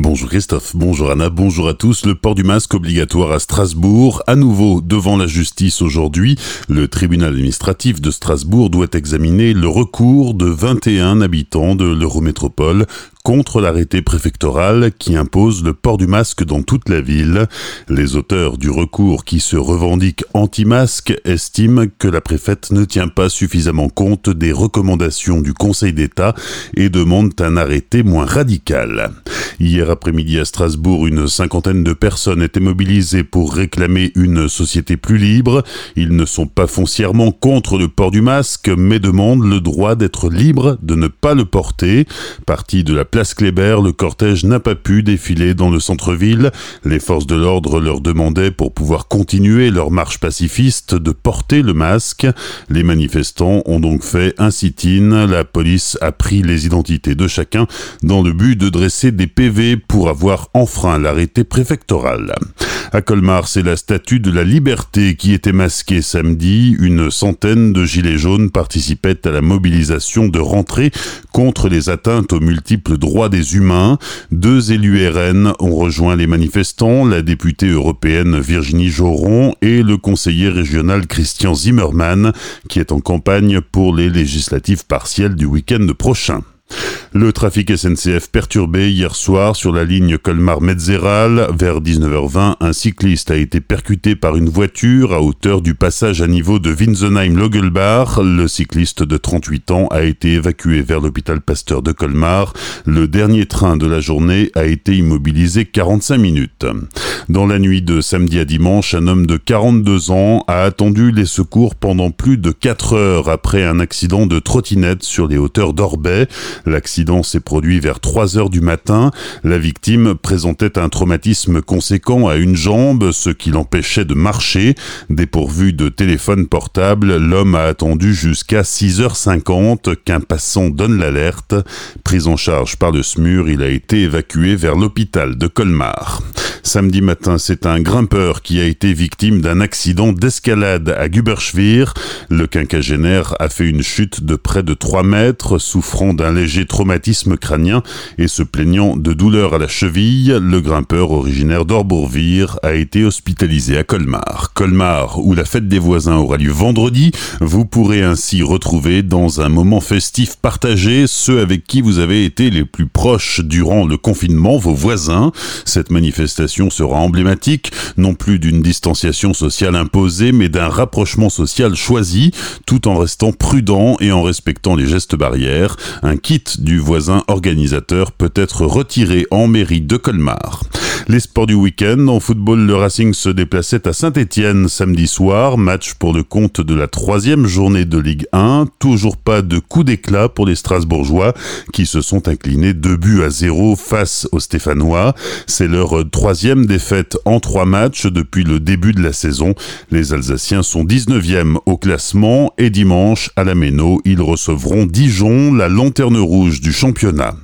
Bonjour Christophe, bonjour Anna, bonjour à tous. Le port du masque obligatoire à Strasbourg, à nouveau devant la justice aujourd'hui. Le tribunal administratif de Strasbourg doit examiner le recours de 21 habitants de l'Eurométropole contre l'arrêté préfectoral qui impose le port du masque dans toute la ville. Les auteurs du recours qui se revendiquent anti-masque estiment que la préfète ne tient pas suffisamment compte des recommandations du Conseil d'État et demandent un arrêté moins radical. Hier après-midi à Strasbourg, une cinquantaine de personnes étaient mobilisées pour réclamer une société plus libre. Ils ne sont pas foncièrement contre le port du masque, mais demandent le droit d'être libre de ne pas le porter. Parti de la place Kléber, le cortège n'a pas pu défiler dans le centre-ville. Les forces de l'ordre leur demandaient, pour pouvoir continuer leur marche pacifiste, de porter le masque. Les manifestants ont donc fait un sit-in. La police a pris les identités de chacun dans le but de dresser des PV pour avoir enfreint l'arrêté préfectoral. À Colmar, c'est la statue de la liberté qui était masquée samedi. Une centaine de gilets jaunes participaient à la mobilisation de rentrée contre les atteintes aux multiples droits des humains. Deux élus RN ont rejoint les manifestants, la députée européenne Virginie Joron et le conseiller régional Christian Zimmermann, qui est en campagne pour les législatives partielles du week-end prochain. Le trafic SNCF perturbé hier soir sur la ligne Colmar-Metzeral. Vers 19h20, un cycliste a été percuté par une voiture à hauteur du passage à niveau de Winsenheim-Logelbach. Le cycliste de 38 ans a été évacué vers l'hôpital Pasteur de Colmar. Le dernier train de la journée a été immobilisé 45 minutes. Dans la nuit de samedi à dimanche, un homme de 42 ans a attendu les secours pendant plus de 4 heures après un accident de trottinette sur les hauteurs d'Orbay. L'accident s'est produit vers 3 heures du matin. La victime présentait un traumatisme conséquent à une jambe, ce qui l'empêchait de marcher. Dépourvu de téléphone portable, l'homme a attendu jusqu'à 6h50 qu'un passant donne l'alerte. Pris en charge par le SMUR, il a été évacué vers l'hôpital de Colmar. Samedi matin, c'est un grimpeur qui a été victime d'un accident d'escalade à Guberschwir. Le quinquagénaire a fait une chute de près de 3 mètres, souffrant d'un léger traumatisme crânien et se plaignant de douleurs à la cheville. Le grimpeur originaire d'Orbourvire a été hospitalisé à Colmar. Colmar, où la fête des voisins aura lieu vendredi, vous pourrez ainsi retrouver dans un moment festif partagé ceux avec qui vous avez été les plus proches durant le confinement, vos voisins. Cette manifestation sera emblématique, non plus d'une distanciation sociale imposée, mais d'un rapprochement social choisi, tout en restant prudent et en respectant les gestes barrières. Un kit du voisin organisateur peut être retiré en mairie de Colmar. Les sports du week-end. En football, le Racing se déplaçait à Saint-Etienne samedi soir. Match pour le compte de la troisième journée de Ligue 1. Toujours pas de coup d'éclat pour les Strasbourgeois qui se sont inclinés deux buts à zéro face aux Stéphanois. C'est leur troisième défaite en trois matchs depuis le début de la saison. Les Alsaciens sont 19e au classement et dimanche à la Méno, ils recevront Dijon, la lanterne rouge du championnat.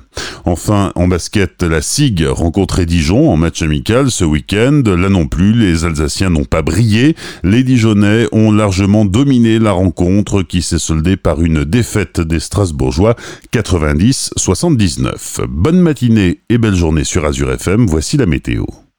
Enfin, en basket, la SIG rencontrait Dijon en match amical ce week-end. Là non plus, les Alsaciens n'ont pas brillé. Les Dijonnais ont largement dominé la rencontre qui s'est soldée par une défaite des Strasbourgeois 90-79. Bonne matinée et belle journée sur Azure FM. Voici la météo.